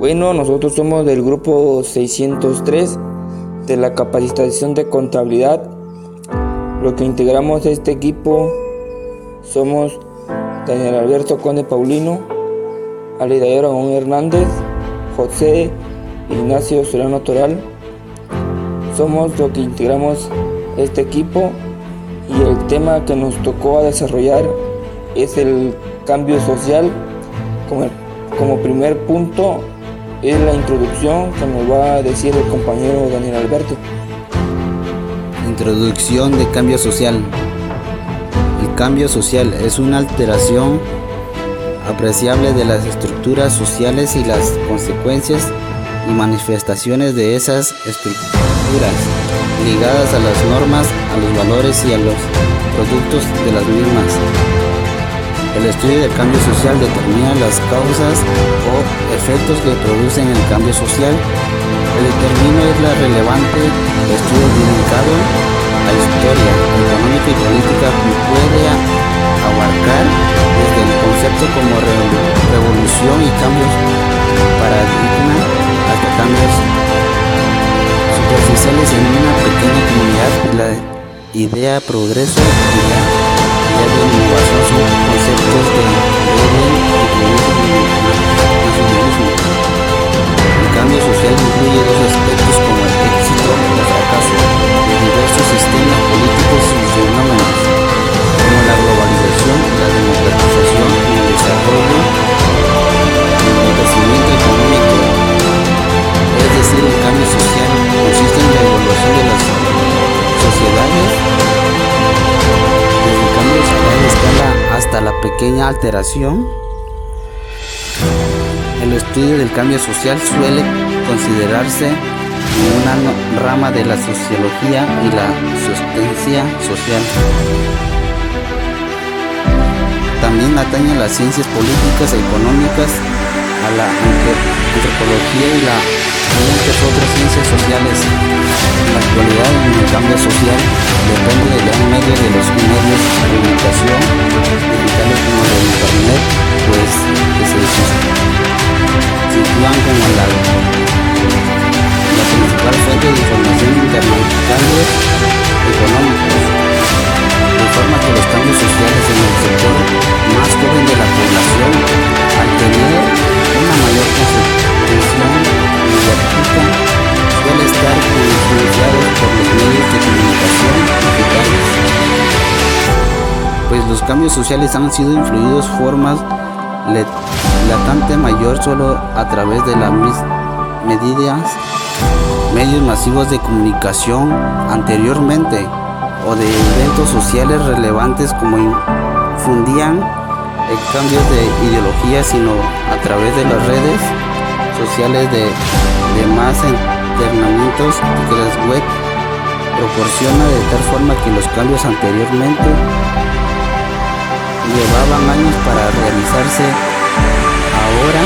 Bueno, nosotros somos del grupo 603 de la capacitación de contabilidad. Lo que integramos este equipo somos Daniel Alberto Conde Paulino, Alida Ramón Hernández, José Ignacio Solano Toral. Somos lo que integramos este equipo y el tema que nos tocó desarrollar es el cambio social como, como primer punto es la introducción que nos va a decir el compañero Daniel Alberto. Introducción de cambio social. El cambio social es una alteración apreciable de las estructuras sociales y las consecuencias y manifestaciones de esas estructuras ligadas a las normas, a los valores y a los productos de las mismas. El estudio del cambio social determina las causas o efectos que producen el cambio social. El determino es la relevante estudio dedicado a historia económica y política que puede abarcar desde el concepto como revolución y cambios paradigma hasta cambios superficiales en una pequeña comunidad. La idea progreso y la idea de innovación son conceptos la pequeña alteración. El estudio del cambio social suele considerarse una rama de la sociología y la sustancia social. También atañe las ciencias políticas e económicas, a la antropología y la muchas otras ciencias sociales. En la actualidad, el cambio social depende del gran medio de los medios de comunicación pues los cambios sociales han sido influidos formas latente mayor solo a través de las medidas medios masivos de comunicación anteriormente o de eventos sociales relevantes como infundían el cambio de ideología sino a través de las redes sociales de, de más entrenamientos que las web proporciona de tal forma que los cambios anteriormente llevaban años para realizarse ahora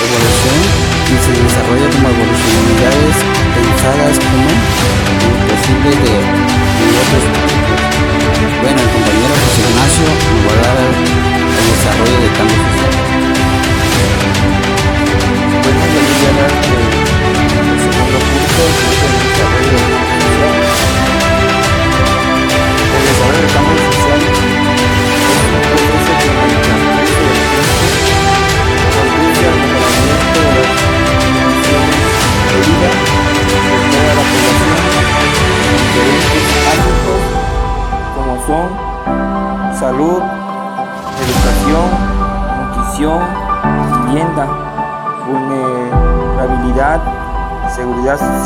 evolución y se desarrolla como evolucionalidades pensadas como imposibles de, otros bueno el compañero José Ignacio nos va a dar el desarrollo de cambios sociales mencionar que el segundo punto es el desarrollo social.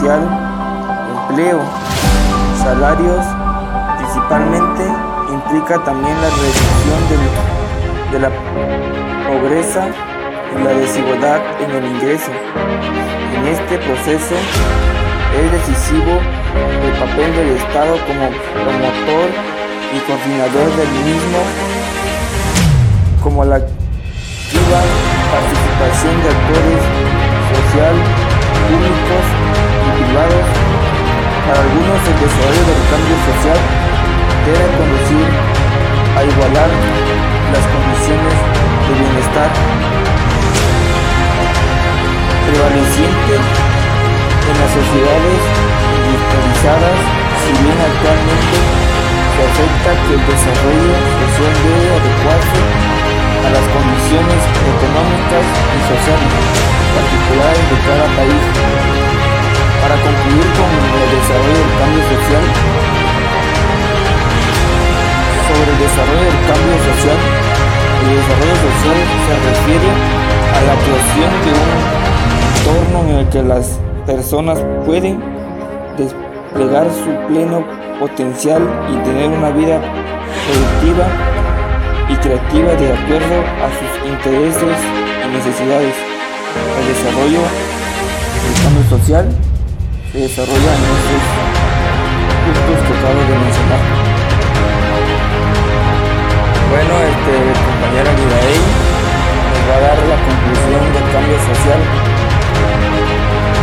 Empleo, salarios, principalmente implica también la reducción de, la pobreza y la desigualdad en el ingreso. En este proceso es decisivo el papel del Estado como promotor y coordinador del mismo, como la activa participación de actores social, públicos Para algunos el desarrollo del cambio social debe conducir a igualar las condiciones de bienestar. prevaleciente en las sociedades industrializadas, si bien actualmente se acepta que el desarrollo social debe adecuarse a las condiciones económicas y sociales particulares de cada país. Para concluir con el desarrollo del cambio social, sobre el desarrollo del cambio social, el desarrollo social se refiere a la creación de un entorno en el que las personas pueden desplegar su pleno potencial y tener una vida productiva y creativa de acuerdo a sus intereses y necesidades. El desarrollo del cambio social se desarrolla en estos puntos que acabo de mencionar. Bueno, este compañero Aguilaey nos va a dar la conclusión del cambio social.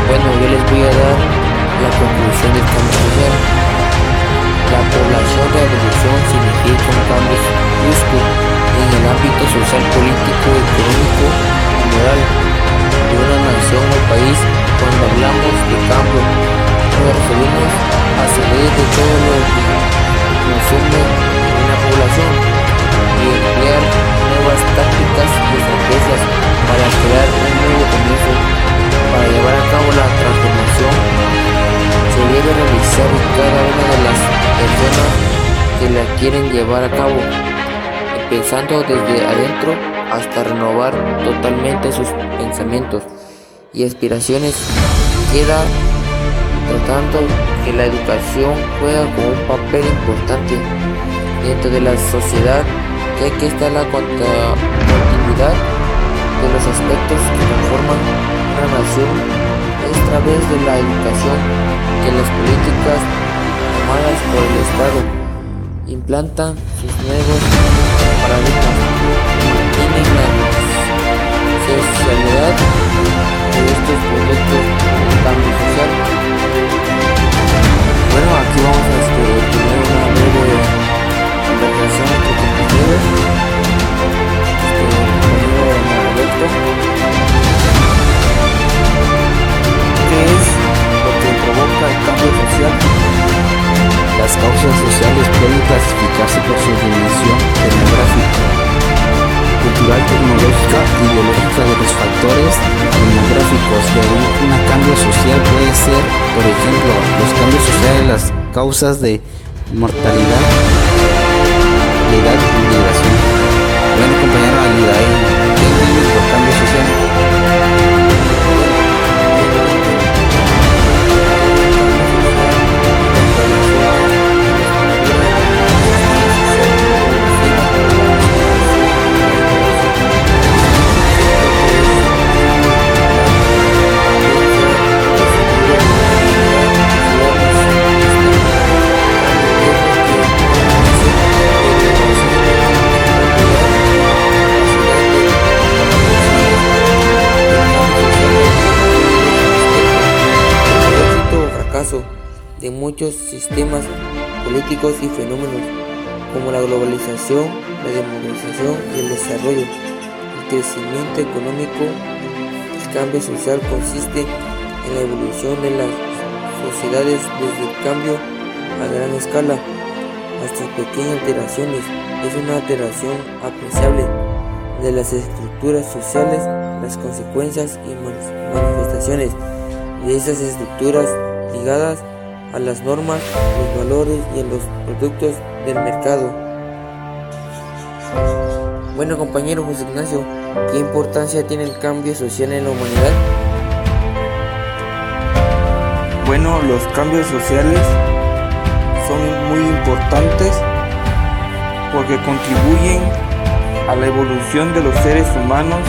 Bueno, yo les voy a dar la conclusión del cambio social. La población de evolución significa un cambio brusco en el ámbito social, político, económico y moral de una nación o país. Cuando hablamos de cambio, nos referimos a salir de todo lo que consume una población y emplear nuevas tácticas y estrategias para crear un nuevo comienzo. Para llevar a cabo la transformación se debe realizar cada una de las personas que la quieren llevar a cabo, empezando desde adentro hasta renovar totalmente sus pensamientos y aspiraciones. Queda tratando que la educación juega con un papel importante dentro de la sociedad, ya que está la continuidad de los aspectos que conforman una nación es a través de la educación que las políticas tomadas por el Estado implantan sus nuevos paradigmas, mantienen la socialidad de estos proyectos cambio social. Por ejemplo, los cambios sociales, las causas de mortalidad, de edad y migración. Bueno, compañero Alidae, muchos sistemas políticos y fenómenos como la globalización, la democratización y el desarrollo, el crecimiento económico, el cambio social consiste en la evolución de las sociedades desde el cambio a gran escala hasta pequeñas alteraciones. Es una alteración apreciable de las estructuras sociales, las consecuencias y man- manifestaciones de esas estructuras ligadas a las normas, los valores y a los productos del mercado. Bueno compañero José Ignacio, ¿qué importancia tiene el cambio social en la humanidad? Bueno, los cambios sociales son muy importantes porque contribuyen a la evolución de los seres humanos.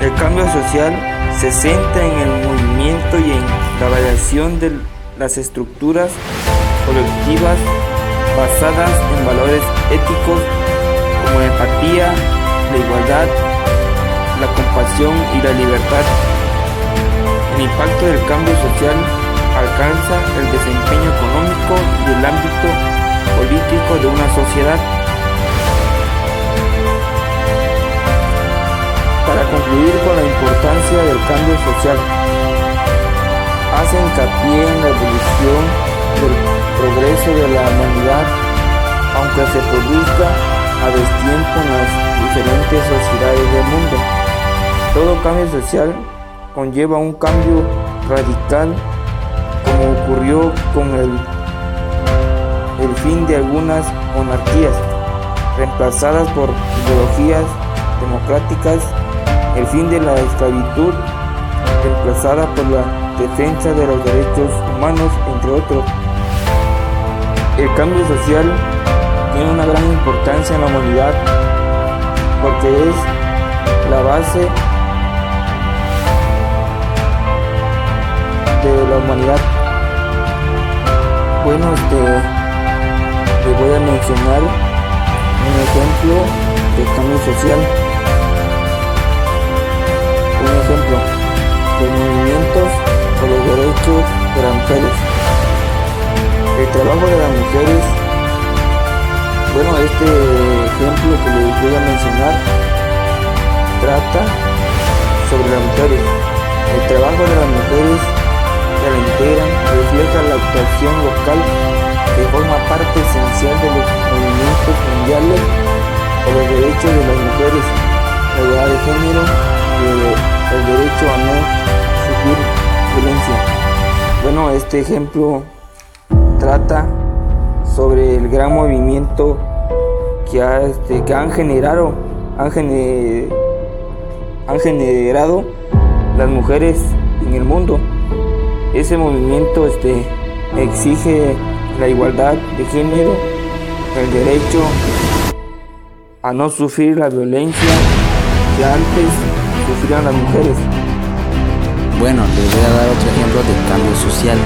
El cambio social se centra en el movimiento y en la variación de las estructuras colectivas basadas en valores éticos como la empatía, la igualdad, la compasión y la libertad. El impacto del cambio social alcanza el desempeño económico y el ámbito político de una sociedad. Para concluir con la importancia del cambio social. Hace hincapié en la evolución del progreso de la humanidad, aunque se produzca a destiempo en las diferentes sociedades del mundo. Todo cambio social conlleva un cambio radical como ocurrió con el, el fin de algunas monarquías reemplazadas por ideologías democráticas, el fin de la esclavitud reemplazada por la defensa de los derechos humanos, entre otros. El cambio social tiene una gran importancia en la humanidad porque es la base de la humanidad. Bueno, este, te voy a mencionar un ejemplo de cambio social. Un ejemplo de movimientos por los derechos de las mujeres. El trabajo de las mujeres, bueno, este ejemplo que les voy a mencionar trata sobre las mujeres. El trabajo de las mujeres que la integran refleja la actuación local que forma parte esencial de los movimientos mundiales por los derechos de las mujeres, la igualdad de género y el, derecho a no sufrir violencia. Bueno, este ejemplo trata sobre el gran movimiento que, ha, este, que han generado han, han generado las mujeres en el mundo. Ese movimiento este, exige la igualdad de género, el derecho a no sufrir la violencia que antes sufrían las mujeres. Bueno, les voy a dar otro ejemplo de cambio social,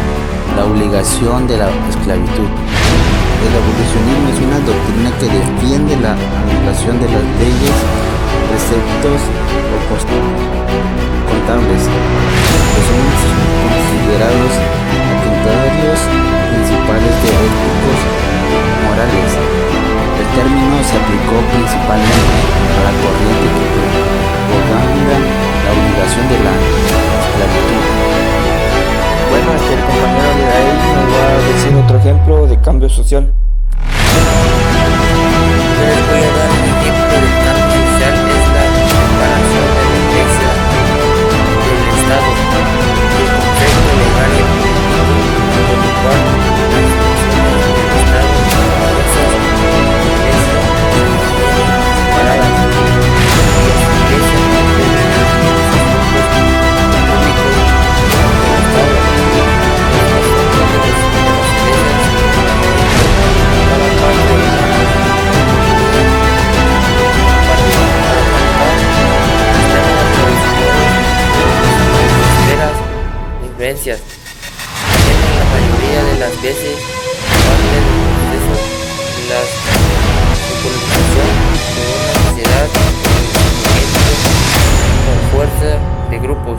la obligación de la esclavitud. El abolicionismo es una doctrina que defiende la anulación de las leyes, preceptos o contables que son considerados atentarios principales de éticos morales. El término se aplicó principalmente a la corriente que propaganda la obligación de la esclavitud. Bueno, este, el compañero de ahí nos va a decir otro ejemplo de cambio social. La mayoría de las veces parte del proceso de la colonización de una sociedad con fuerza de grupos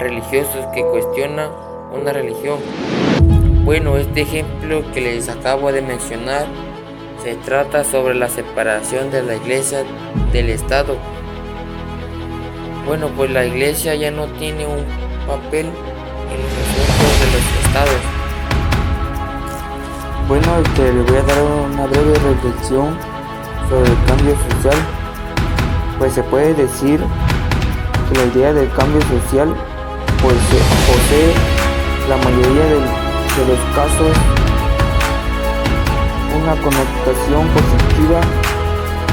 religiosos que cuestionan una religión. Bueno, este ejemplo que les acabo de mencionar se trata sobre la separación de la iglesia del Estado. Bueno, pues la iglesia ya no tiene un papel en los estados. Bueno, este, le voy a dar una breve reflexión sobre el cambio social. Pues se puede decir que la idea del cambio social pues, posee la mayoría de, de los casos una connotación positiva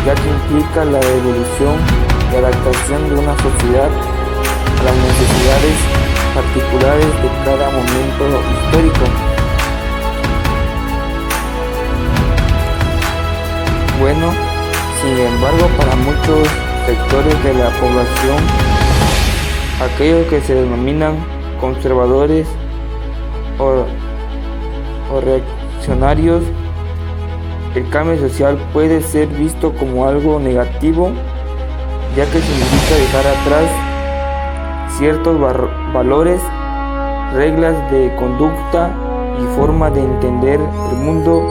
ya que implica la evolución y adaptación de una sociedad a las necesidades particulares de cada momento histórico. Bueno, sin embargo, para muchos sectores de la población, aquellos que se denominan conservadores o, o reaccionarios, el cambio social puede ser visto como algo negativo, ya que significa dejar atrás ciertos valores, reglas de conducta y forma de entender el mundo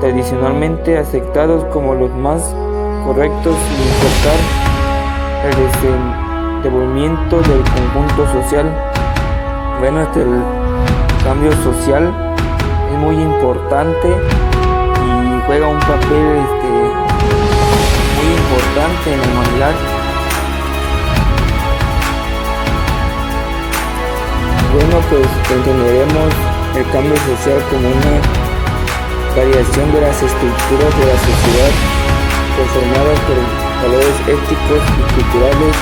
tradicionalmente aceptados como los más correctos sin importar devolvimiento del conjunto social. Bueno, este el cambio social es muy importante y juega un papel este, muy importante en la humanidad. Bueno, pues entenderemos el cambio social como una variación de las estructuras de la sociedad conformadas por valores éticos y culturales,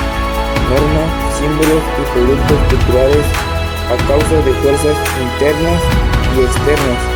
normas, símbolos y productos culturales a causa de fuerzas internas y externas